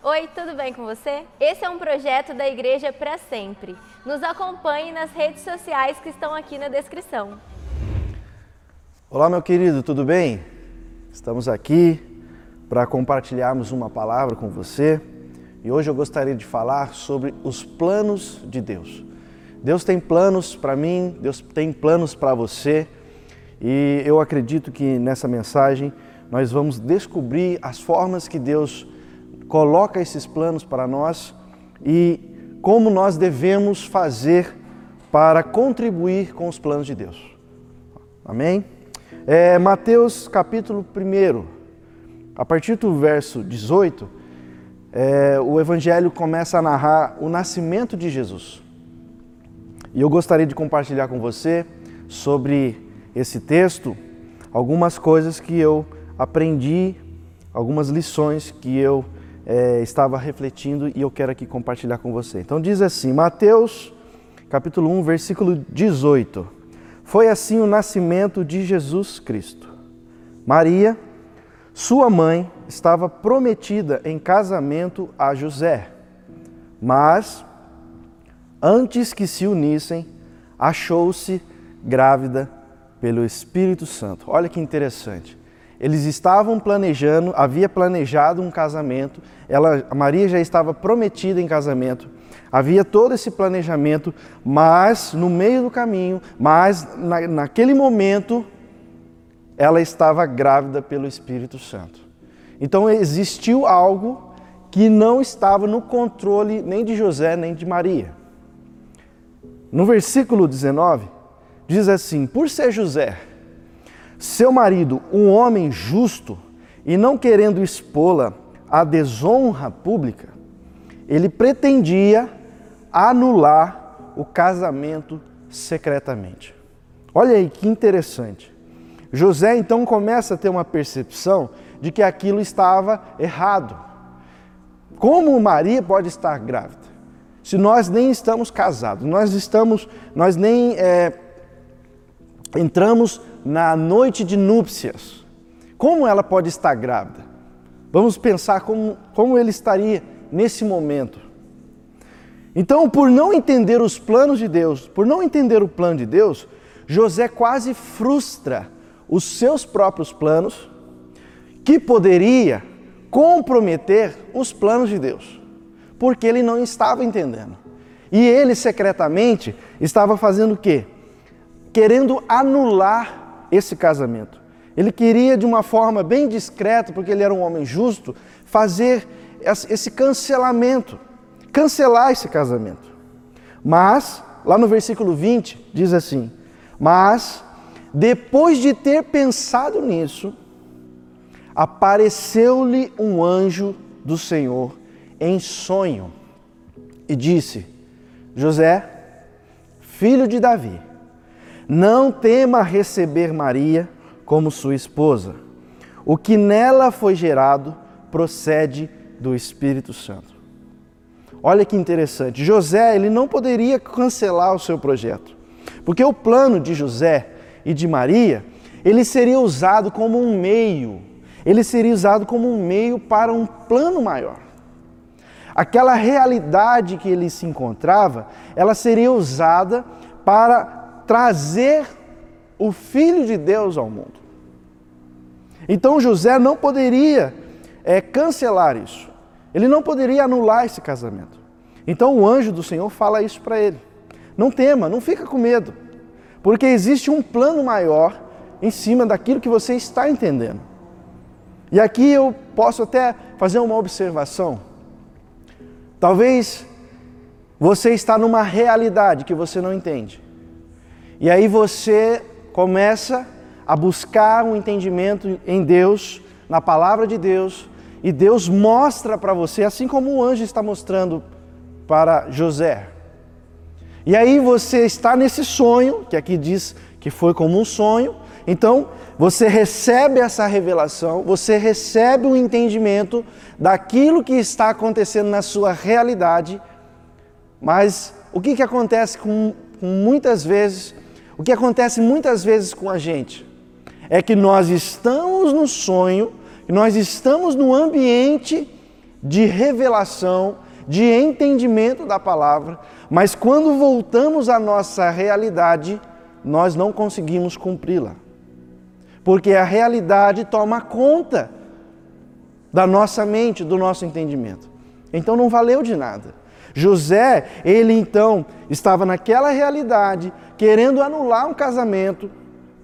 Oi, tudo bem com você? Esse é um projeto da Igreja para Sempre. Nos acompanhe nas redes sociais que estão aqui na descrição. Olá, meu querido, tudo bem? Estamos aqui para compartilharmos uma palavra com você e hoje eu gostaria de falar sobre os planos de Deus. Deus tem planos para mim, Deus tem planos para você e eu acredito que nessa mensagem nós vamos descobrir as formas que Deus coloca esses planos para nós e como nós devemos fazer para contribuir com os planos de Deus. Amém? É, Mateus capítulo 1, a partir do verso 18, é, o Evangelho começa a narrar o nascimento de Jesus. E eu gostaria de compartilhar com você sobre esse texto algumas coisas que eu aprendi, algumas lições que eu é, estava refletindo e eu quero aqui compartilhar com você. Então diz assim, Mateus capítulo 1, versículo 18. Foi assim o nascimento de Jesus Cristo. Maria, sua mãe, estava prometida em casamento a José, mas antes que se unissem, achou-se grávida pelo Espírito Santo. Olha que interessante. Eles estavam planejando, havia planejado um casamento, ela, Maria já estava prometida em casamento, havia todo esse planejamento, mas no meio do caminho, mas na, naquele momento, ela estava grávida pelo Espírito Santo. Então existiu algo que não estava no controle nem de José nem de Maria. No versículo 19, diz assim: Por ser José seu marido, um homem justo, e não querendo expô-la à desonra pública, ele pretendia anular o casamento secretamente. Olha aí que interessante. José então começa a ter uma percepção de que aquilo estava errado. Como Maria pode estar grávida? Se nós nem estamos casados, nós estamos, nós nem é, entramos na noite de núpcias, como ela pode estar grávida? Vamos pensar como, como ele estaria nesse momento. Então, por não entender os planos de Deus, por não entender o plano de Deus, José quase frustra os seus próprios planos, que poderia comprometer os planos de Deus, porque ele não estava entendendo. E ele secretamente estava fazendo o quê? Querendo anular esse casamento. Ele queria, de uma forma bem discreta, porque ele era um homem justo, fazer esse cancelamento, cancelar esse casamento. Mas, lá no versículo 20, diz assim: Mas, depois de ter pensado nisso, apareceu-lhe um anjo do Senhor em sonho e disse: José, filho de Davi, não tema receber Maria como sua esposa. O que nela foi gerado procede do Espírito Santo. Olha que interessante. José, ele não poderia cancelar o seu projeto. Porque o plano de José e de Maria, ele seria usado como um meio. Ele seria usado como um meio para um plano maior. Aquela realidade que ele se encontrava, ela seria usada para trazer o Filho de Deus ao mundo. Então José não poderia é, cancelar isso, ele não poderia anular esse casamento. Então o anjo do Senhor fala isso para ele: não tema, não fica com medo, porque existe um plano maior em cima daquilo que você está entendendo. E aqui eu posso até fazer uma observação. Talvez você está numa realidade que você não entende. E aí você começa a buscar um entendimento em Deus, na palavra de Deus, e Deus mostra para você, assim como o anjo está mostrando para José. E aí você está nesse sonho, que aqui diz que foi como um sonho, então você recebe essa revelação, você recebe o um entendimento daquilo que está acontecendo na sua realidade, mas o que, que acontece com, com muitas vezes o que acontece muitas vezes com a gente é que nós estamos no sonho, nós estamos no ambiente de revelação, de entendimento da palavra, mas quando voltamos à nossa realidade, nós não conseguimos cumpri-la. Porque a realidade toma conta da nossa mente, do nosso entendimento. Então não valeu de nada. José, ele então estava naquela realidade, querendo anular um casamento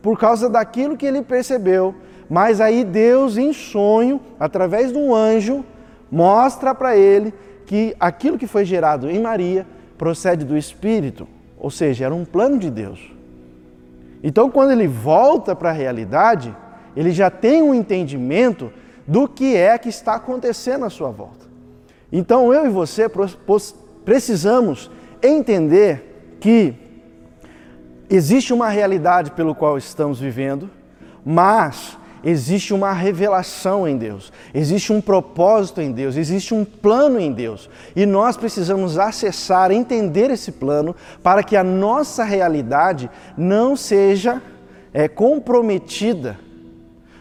por causa daquilo que ele percebeu, mas aí Deus, em sonho, através de um anjo, mostra para ele que aquilo que foi gerado em Maria procede do Espírito, ou seja, era um plano de Deus. Então, quando ele volta para a realidade, ele já tem um entendimento do que é que está acontecendo à sua volta. Então, eu e você precisamos entender que existe uma realidade pelo qual estamos vivendo, mas existe uma revelação em Deus, existe um propósito em Deus, existe um plano em Deus. E nós precisamos acessar, entender esse plano para que a nossa realidade não seja é, comprometida,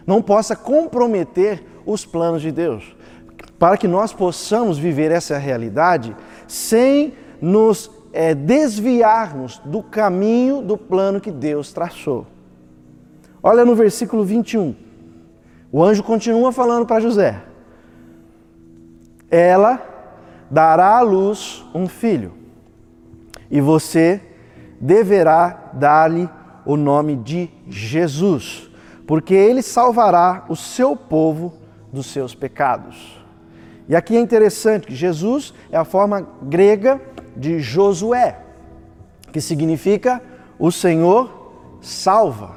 não possa comprometer os planos de Deus. Para que nós possamos viver essa realidade sem nos é, desviarmos do caminho do plano que Deus traçou. Olha no versículo 21. O anjo continua falando para José: Ela dará à luz um filho, e você deverá dar-lhe o nome de Jesus, porque ele salvará o seu povo dos seus pecados. E aqui é interessante que Jesus é a forma grega de Josué, que significa o Senhor salva.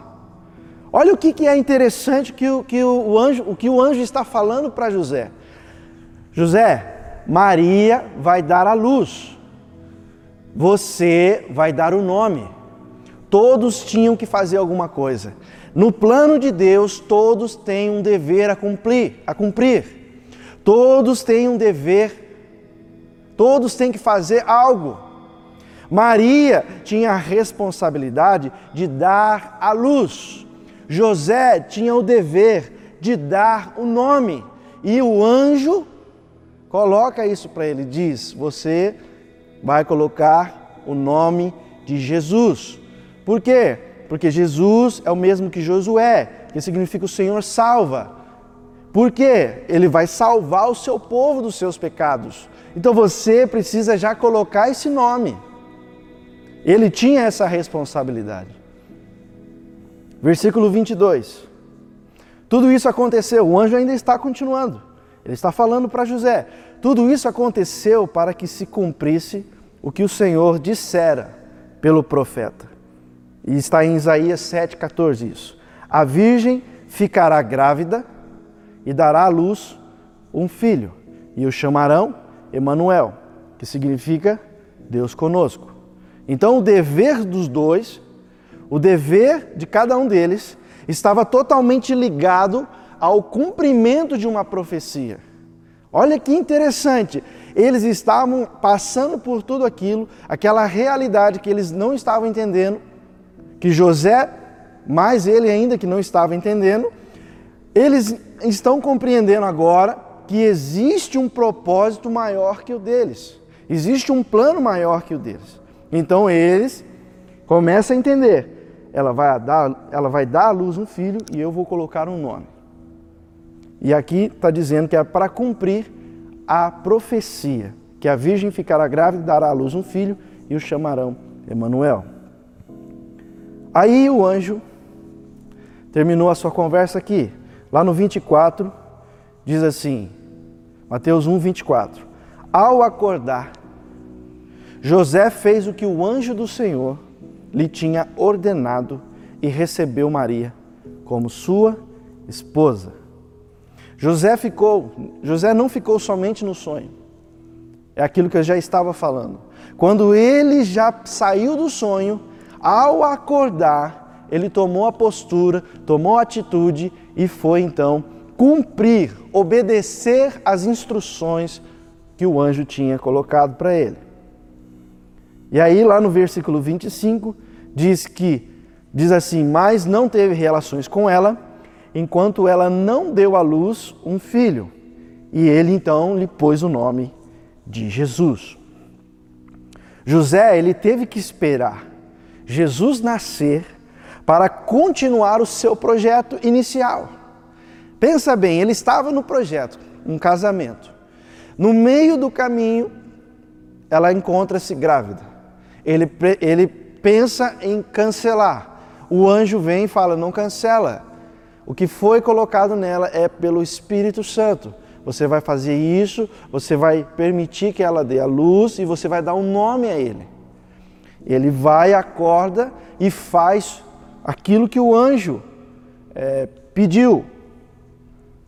Olha o que, que é interessante que o, que o, anjo, o que o anjo está falando para José. José, Maria vai dar a luz. Você vai dar o nome. Todos tinham que fazer alguma coisa. No plano de Deus, todos têm um dever a cumprir, a cumprir. Todos têm um dever. Todos têm que fazer algo. Maria tinha a responsabilidade de dar a luz. José tinha o dever de dar o nome e o anjo coloca isso para ele, diz: Você vai colocar o nome de Jesus. Por quê? Porque Jesus é o mesmo que Josué, que significa o Senhor salva. Por quê? Ele vai salvar o seu povo dos seus pecados. Então você precisa já colocar esse nome. Ele tinha essa responsabilidade. Versículo 22. Tudo isso aconteceu, o anjo ainda está continuando. Ele está falando para José: tudo isso aconteceu para que se cumprisse o que o Senhor dissera pelo profeta. E está em Isaías 7,14 isso. A virgem ficará grávida e dará à luz um filho, e o chamarão Emanuel, que significa Deus conosco. Então o dever dos dois o dever de cada um deles estava totalmente ligado ao cumprimento de uma profecia. Olha que interessante, eles estavam passando por tudo aquilo, aquela realidade que eles não estavam entendendo, que José, mais ele ainda que não estava entendendo, eles estão compreendendo agora que existe um propósito maior que o deles, existe um plano maior que o deles. Então eles começam a entender ela vai dar, ela vai dar à luz um filho e eu vou colocar um nome. E aqui está dizendo que é para cumprir a profecia, que a virgem ficará grávida e dará à luz um filho e o chamarão Emanuel. Aí o anjo terminou a sua conversa aqui. Lá no 24 diz assim, Mateus 1, 24. Ao acordar, José fez o que o anjo do Senhor lhe tinha ordenado e recebeu Maria como sua esposa. José ficou, José não ficou somente no sonho. É aquilo que eu já estava falando. Quando ele já saiu do sonho, ao acordar, ele tomou a postura, tomou a atitude e foi então cumprir, obedecer às instruções que o anjo tinha colocado para ele. E aí, lá no versículo 25, diz que, diz assim: Mas não teve relações com ela, enquanto ela não deu à luz um filho, e ele então lhe pôs o nome de Jesus. José, ele teve que esperar Jesus nascer para continuar o seu projeto inicial. Pensa bem, ele estava no projeto, um casamento. No meio do caminho, ela encontra-se grávida. Ele, ele pensa em cancelar. O anjo vem e fala: não cancela. O que foi colocado nela é pelo Espírito Santo. Você vai fazer isso, você vai permitir que ela dê a luz e você vai dar um nome a ele. Ele vai, acorda e faz aquilo que o anjo é, pediu,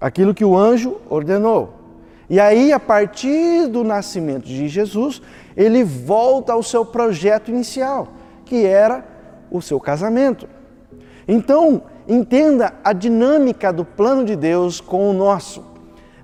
aquilo que o anjo ordenou. E aí, a partir do nascimento de Jesus, ele volta ao seu projeto inicial, que era o seu casamento. Então, entenda a dinâmica do plano de Deus com o nosso.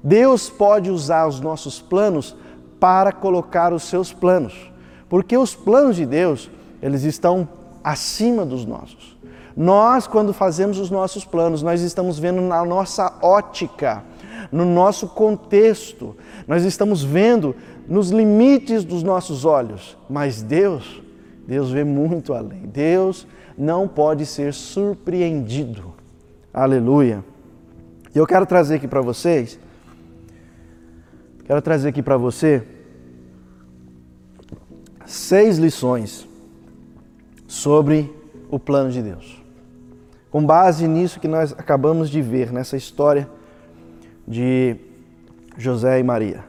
Deus pode usar os nossos planos para colocar os seus planos, porque os planos de Deus, eles estão acima dos nossos. Nós, quando fazemos os nossos planos, nós estamos vendo na nossa ótica, no nosso contexto, nós estamos vendo nos limites dos nossos olhos, mas Deus, Deus vê muito além. Deus não pode ser surpreendido. Aleluia. E eu quero trazer aqui para vocês Quero trazer aqui para você seis lições sobre o plano de Deus. Com base nisso que nós acabamos de ver nessa história de José e Maria.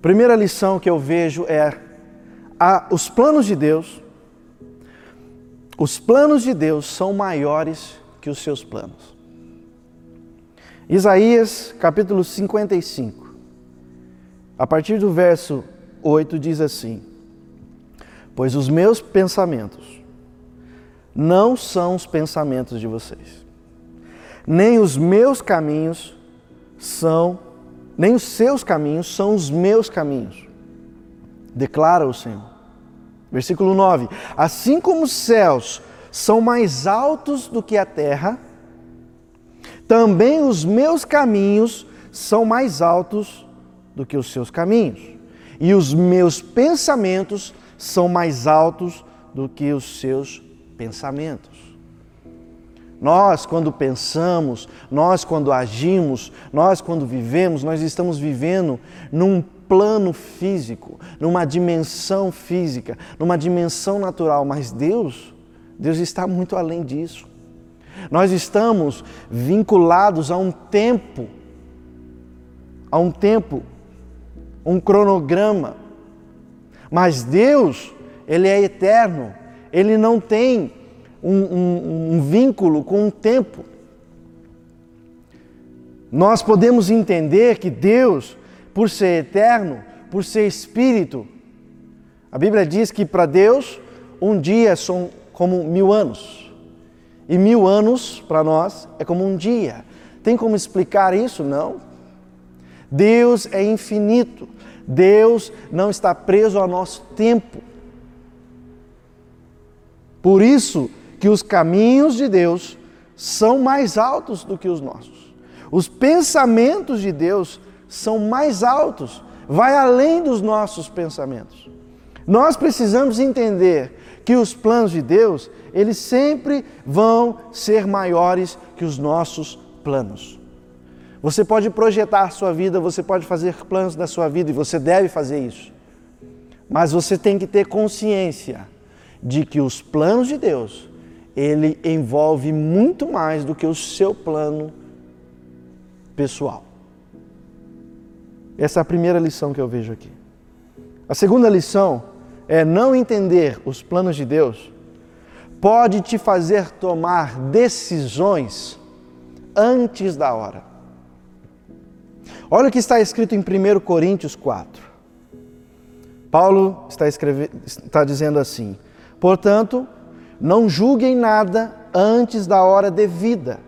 Primeira lição que eu vejo é a, os planos de Deus. Os planos de Deus são maiores que os seus planos. Isaías capítulo 55, a partir do verso 8 diz assim: Pois os meus pensamentos não são os pensamentos de vocês, nem os meus caminhos são, nem os seus caminhos são os meus caminhos, declara o Senhor. Versículo 9: Assim como os céus são mais altos do que a terra, também os meus caminhos são mais altos do que os seus caminhos, e os meus pensamentos são mais altos do que os seus pensamentos. Nós, quando pensamos, nós, quando agimos, nós, quando vivemos, nós estamos vivendo num plano físico, numa dimensão física, numa dimensão natural, mas Deus, Deus está muito além disso. Nós estamos vinculados a um tempo, a um tempo, um cronograma. Mas Deus, Ele é eterno, Ele não tem um, um, um vínculo com um tempo. Nós podemos entender que Deus, por ser eterno, por ser espírito, a Bíblia diz que para Deus um dia são como mil anos. E mil anos para nós é como um dia. Tem como explicar isso? Não. Deus é infinito. Deus não está preso ao nosso tempo. Por isso que os caminhos de Deus são mais altos do que os nossos. Os pensamentos de Deus são mais altos, vai além dos nossos pensamentos. Nós precisamos entender que os planos de Deus, eles sempre vão ser maiores que os nossos planos. Você pode projetar sua vida, você pode fazer planos da sua vida e você deve fazer isso. Mas você tem que ter consciência de que os planos de Deus, ele envolve muito mais do que o seu plano pessoal. Essa é a primeira lição que eu vejo aqui. A segunda lição é não entender os planos de Deus, pode te fazer tomar decisões antes da hora. Olha o que está escrito em 1 Coríntios 4. Paulo está, escreve, está dizendo assim: portanto, não julguem nada antes da hora devida.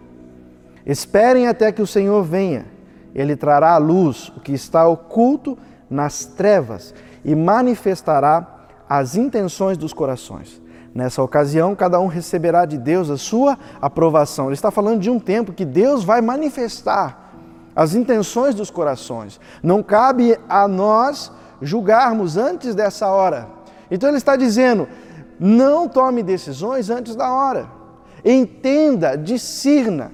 Esperem até que o Senhor venha. Ele trará à luz o que está oculto nas trevas e manifestará as intenções dos corações. Nessa ocasião, cada um receberá de Deus a sua aprovação. Ele está falando de um tempo que Deus vai manifestar as intenções dos corações. Não cabe a nós julgarmos antes dessa hora. Então ele está dizendo: não tome decisões antes da hora. Entenda, discirna.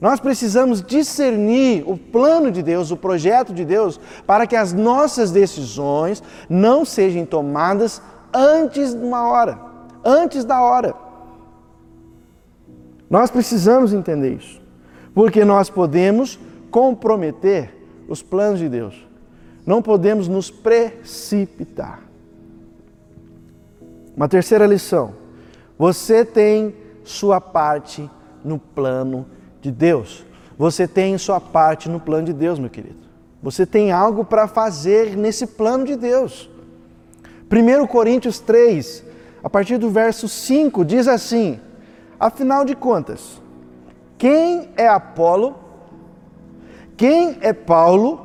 Nós precisamos discernir o plano de Deus, o projeto de Deus, para que as nossas decisões não sejam tomadas antes de uma hora, antes da hora. Nós precisamos entender isso, porque nós podemos comprometer os planos de Deus. Não podemos nos precipitar. Uma terceira lição: você tem sua parte no plano de Deus. Você tem sua parte no plano de Deus, meu querido. Você tem algo para fazer nesse plano de Deus. 1 Coríntios 3, a partir do verso 5, diz assim: Afinal de contas, quem é Apolo? Quem é Paulo?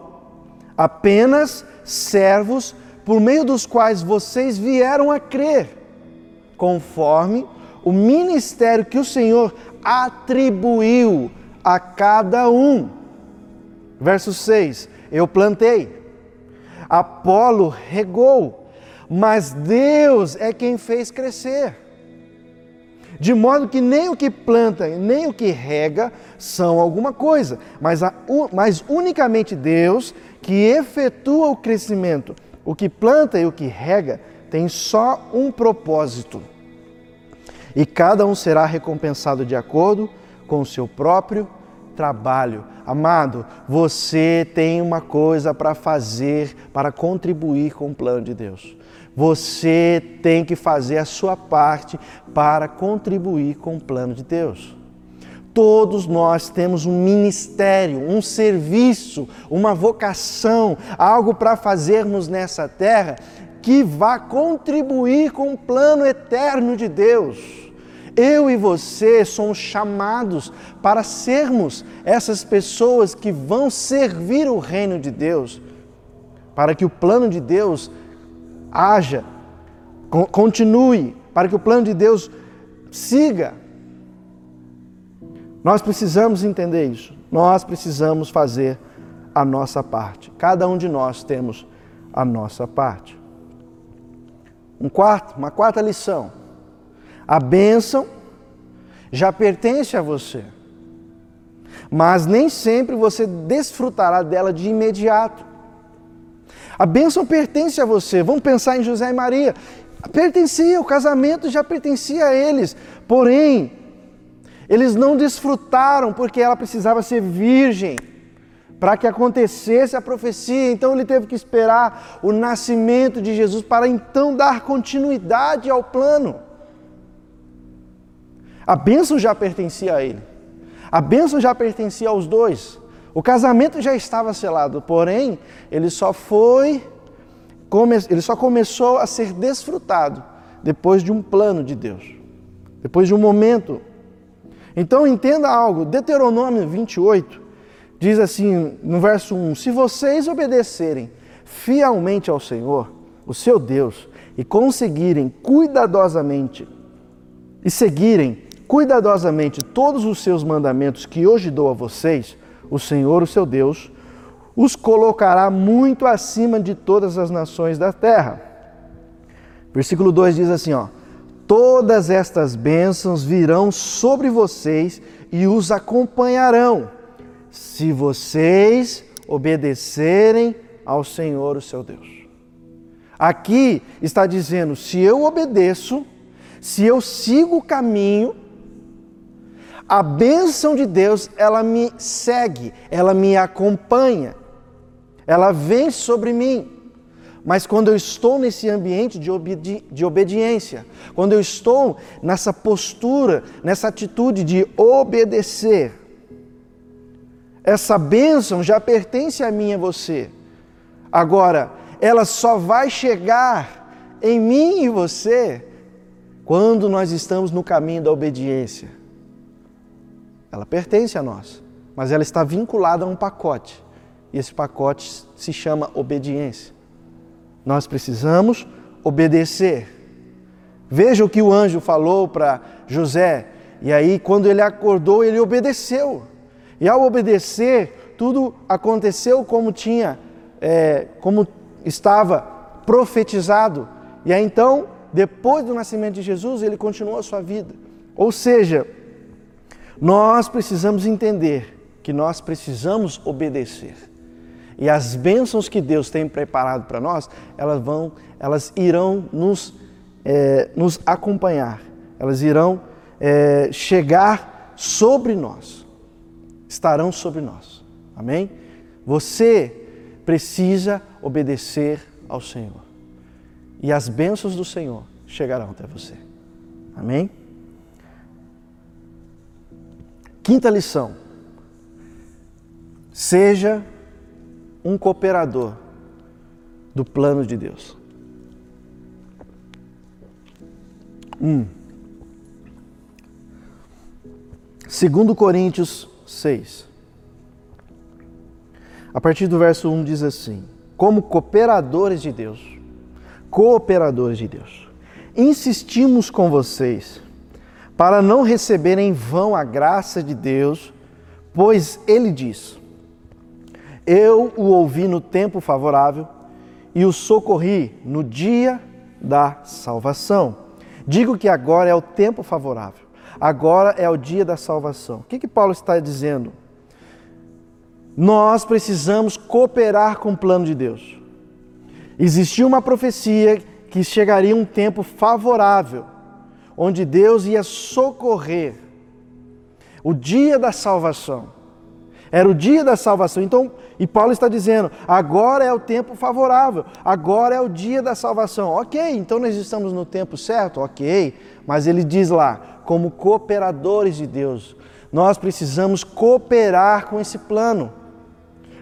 Apenas servos por meio dos quais vocês vieram a crer, conforme o ministério que o Senhor atribuiu a cada um. Verso 6: Eu plantei, Apolo regou, mas Deus é quem fez crescer. De modo que nem o que planta, nem o que rega são alguma coisa, mas, a, mas unicamente Deus que efetua o crescimento. O que planta e o que rega tem só um propósito e cada um será recompensado de acordo com o seu próprio trabalho. Amado, você tem uma coisa para fazer para contribuir com o plano de Deus. Você tem que fazer a sua parte para contribuir com o plano de Deus. Todos nós temos um ministério, um serviço, uma vocação, algo para fazermos nessa terra que vá contribuir com o plano eterno de Deus. Eu e você somos chamados para sermos essas pessoas que vão servir o reino de Deus, para que o plano de Deus haja, continue, para que o plano de Deus siga. Nós precisamos entender isso. Nós precisamos fazer a nossa parte. Cada um de nós temos a nossa parte. Um quarto, uma quarta lição. A bênção já pertence a você. Mas nem sempre você desfrutará dela de imediato. A bênção pertence a você. Vamos pensar em José e Maria. Pertencia, o casamento já pertencia a eles. Porém, eles não desfrutaram porque ela precisava ser virgem para que acontecesse a profecia. Então ele teve que esperar o nascimento de Jesus para então dar continuidade ao plano. A bênção já pertencia a ele. A bênção já pertencia aos dois. O casamento já estava selado, porém, ele só foi ele só começou a ser desfrutado depois de um plano de Deus. Depois de um momento. Então entenda algo, Deuteronômio 28 diz assim no verso 1: Se vocês obedecerem fielmente ao Senhor, o seu Deus, e conseguirem cuidadosamente e seguirem cuidadosamente todos os seus mandamentos que hoje dou a vocês, o Senhor, o seu Deus, os colocará muito acima de todas as nações da terra. Versículo 2 diz assim, ó: Todas estas bênçãos virão sobre vocês e os acompanharão se vocês obedecerem ao Senhor, o seu Deus. Aqui está dizendo: se eu obedeço, se eu sigo o caminho, a bênção de Deus, ela me segue, ela me acompanha, ela vem sobre mim. Mas quando eu estou nesse ambiente de, obedi de obediência, quando eu estou nessa postura, nessa atitude de obedecer, essa bênção já pertence a mim e a você. Agora, ela só vai chegar em mim e você quando nós estamos no caminho da obediência. Ela pertence a nós, mas ela está vinculada a um pacote. E esse pacote se chama obediência. Nós precisamos obedecer. Veja o que o anjo falou para José. E aí, quando ele acordou, ele obedeceu. E ao obedecer, tudo aconteceu como tinha, é, como estava profetizado. E aí então, depois do nascimento de Jesus, ele continuou a sua vida. Ou seja, nós precisamos entender que nós precisamos obedecer. E as bênçãos que Deus tem preparado para nós, elas vão, elas irão nos, é, nos acompanhar, elas irão é, chegar sobre nós, estarão sobre nós. Amém? Você precisa obedecer ao Senhor. E as bênçãos do Senhor chegarão até você. Amém? Quinta lição. Seja um cooperador do plano de Deus. Um. Segundo Coríntios 6. A partir do verso 1 diz assim: Como cooperadores de Deus, cooperadores de Deus, insistimos com vocês para não receberem em vão a graça de Deus, pois ele diz: Eu o ouvi no tempo favorável e o socorri no dia da salvação. Digo que agora é o tempo favorável, agora é o dia da salvação. O que, que Paulo está dizendo? Nós precisamos cooperar com o plano de Deus. Existia uma profecia que chegaria um tempo favorável, onde Deus ia socorrer o dia da salvação. Era o dia da salvação. Então, e Paulo está dizendo: agora é o tempo favorável, agora é o dia da salvação. Ok, então nós estamos no tempo certo? Ok, mas ele diz lá: como cooperadores de Deus, nós precisamos cooperar com esse plano.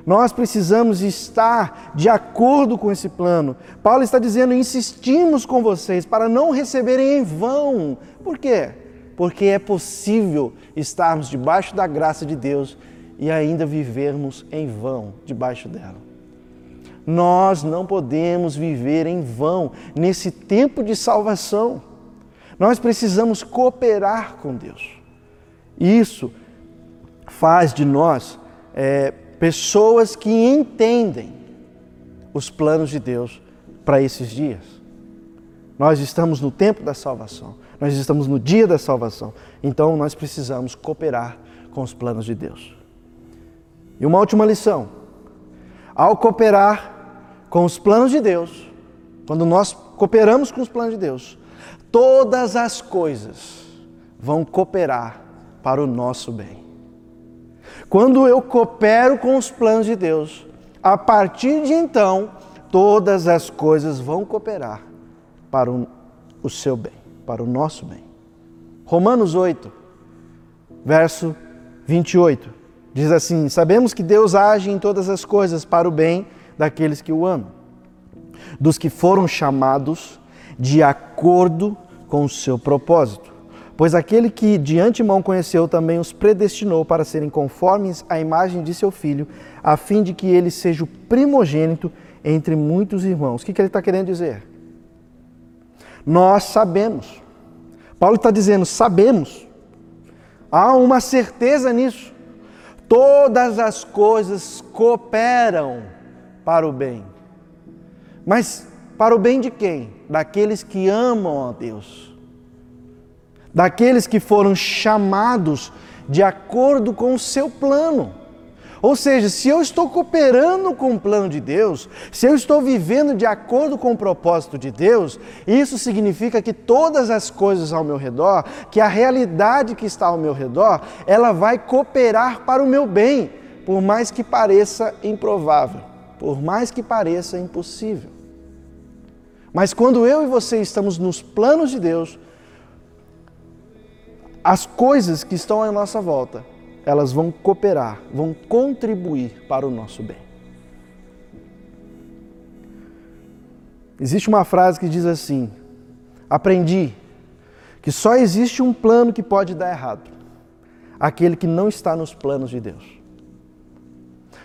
Nós precisamos estar de acordo com esse plano. Paulo está dizendo: insistimos com vocês para não receberem em vão. Por quê? Porque é possível estarmos debaixo da graça de Deus e ainda vivermos em vão debaixo dela. Nós não podemos viver em vão nesse tempo de salvação. Nós precisamos cooperar com Deus. Isso faz de nós é, pessoas que entendem os planos de Deus para esses dias. Nós estamos no tempo da salvação, nós estamos no dia da salvação, então nós precisamos cooperar com os planos de Deus. E uma última lição: ao cooperar com os planos de Deus, quando nós cooperamos com os planos de Deus, todas as coisas vão cooperar para o nosso bem. Quando eu coopero com os planos de Deus, a partir de então, todas as coisas vão cooperar para o, seu bem, para o nosso bem. Romanos 8, verso 28, diz assim: Sabemos que Deus age em todas as coisas para o bem daqueles que o amam, dos que foram chamados de acordo com o seu propósito. Pois aquele que de antemão conheceu também os predestinou para serem conformes à imagem de seu filho, a fim de que ele seja o primogênito entre muitos irmãos. O que, que ele está querendo dizer? Nós sabemos. Paulo está dizendo: sabemos. Há uma certeza nisso. Todas as coisas cooperam para o bem. Mas para o bem de quem? Daqueles que amam a Deus daqueles que foram chamados de acordo com o seu plano. Ou seja, se eu estou cooperando com o plano de Deus, se eu estou vivendo de acordo com o propósito de Deus, isso significa que todas as coisas ao meu redor, que a realidade que está ao meu redor, ela vai cooperar para o meu bem, por mais que pareça improvável, por mais que pareça impossível. Mas quando eu e você estamos nos planos de Deus, as coisas que estão à nossa volta, elas vão cooperar, vão contribuir para o nosso bem. Existe uma frase que diz assim: Aprendi que só existe um plano que pode dar errado, aquele que não está nos planos de Deus.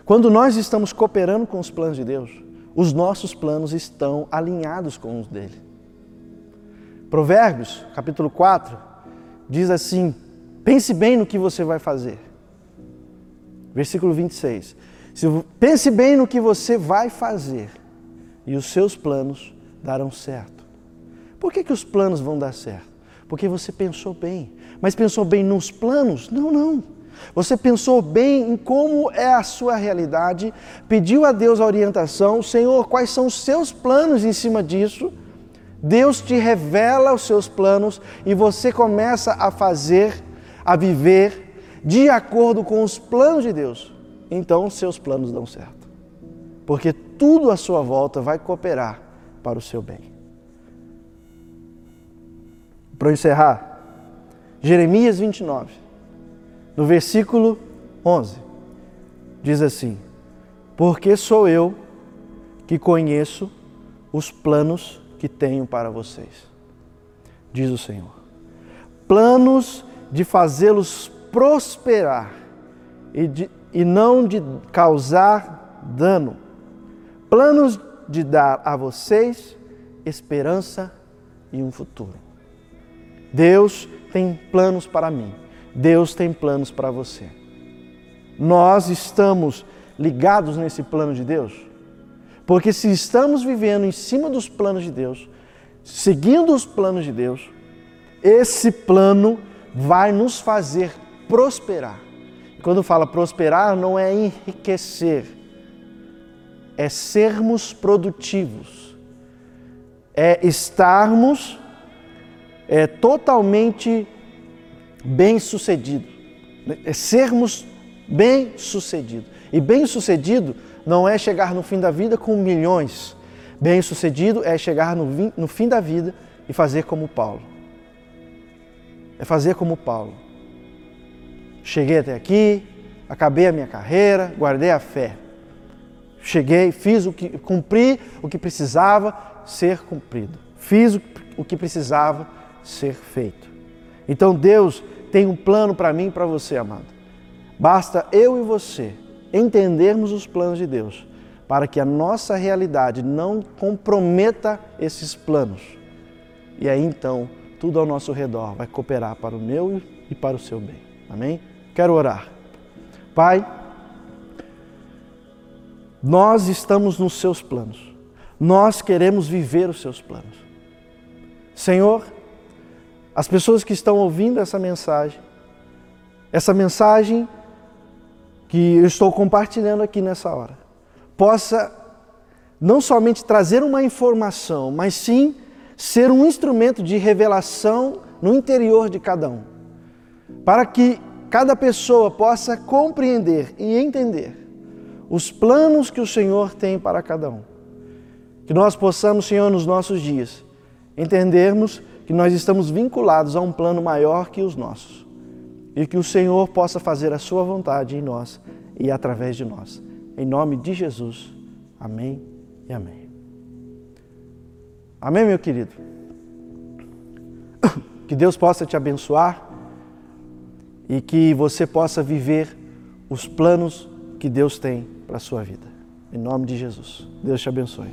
Quando nós estamos cooperando com os planos de Deus, os nossos planos estão alinhados com os dele. Provérbios, capítulo 4, diz assim: pense bem no que você vai fazer. Versículo 26. Se, pense bem no que você vai fazer e os seus planos darão certo. Por que, que os planos vão dar certo? Porque você pensou bem. Mas pensou bem nos planos? Não, não. Você pensou bem em como é a sua realidade, pediu a Deus a orientação, Senhor, quais são os seus planos em cima disso? Deus te revela os seus planos e você começa a fazer, a viver de acordo com os planos de Deus. Então, seus planos dão certo. Porque tudo à sua volta vai cooperar para o seu bem. Para encerrar, Jeremias 29 no versículo 11, diz assim: Porque sou eu que conheço os planos que tenho para vocês, diz o Senhor. Planos de fazê-los prosperar e, de, e não de causar dano. Planos de dar a vocês esperança e um futuro. Deus tem planos para mim Deus tem planos para você. Nós estamos ligados nesse plano de Deus? Porque se estamos vivendo em cima dos planos de Deus, seguindo os planos de Deus, esse plano vai nos fazer prosperar. Quando fala prosperar, não é enriquecer, é sermos produtivos, é estarmos é, totalmente bem-sucedido. É sermos bem-sucedido. E bem-sucedido não é chegar no fim da vida com milhões. Bem-sucedido é chegar no, no fim da vida e fazer como Paulo. É fazer como Paulo. Cheguei até aqui, acabei a minha carreira, guardei a fé. Cheguei, fiz o que, cumpri o que precisava ser cumprido. Fiz o que precisava ser feito. Então Deus tem um plano para mim e para você, amado. Basta eu e você entendermos os planos de Deus para que a nossa realidade não comprometa esses planos. E aí então, tudo ao nosso redor vai cooperar para o meu e para o seu bem. Amém? Quero orar. Pai, nós estamos nos seus planos. Nós queremos viver os seus planos. Senhor, as pessoas que estão ouvindo essa mensagem, essa mensagem que eu estou compartilhando aqui nessa hora, possa não somente trazer uma informação, mas sim ser um instrumento de revelação no interior de cada um, para que cada pessoa possa compreender e entender os planos que o Senhor tem para cada um. Que nós possamos, Senhor, nos nossos dias, entendermos que nós estamos vinculados a um plano maior que os nossos e que o Senhor possa fazer a sua vontade em nós e através de nós. Em nome de Jesus. Amém e amém. Amém, meu querido. Que Deus possa te abençoar e que você possa viver os planos que Deus tem para a sua vida. Em nome de Jesus. Deus te abençoe.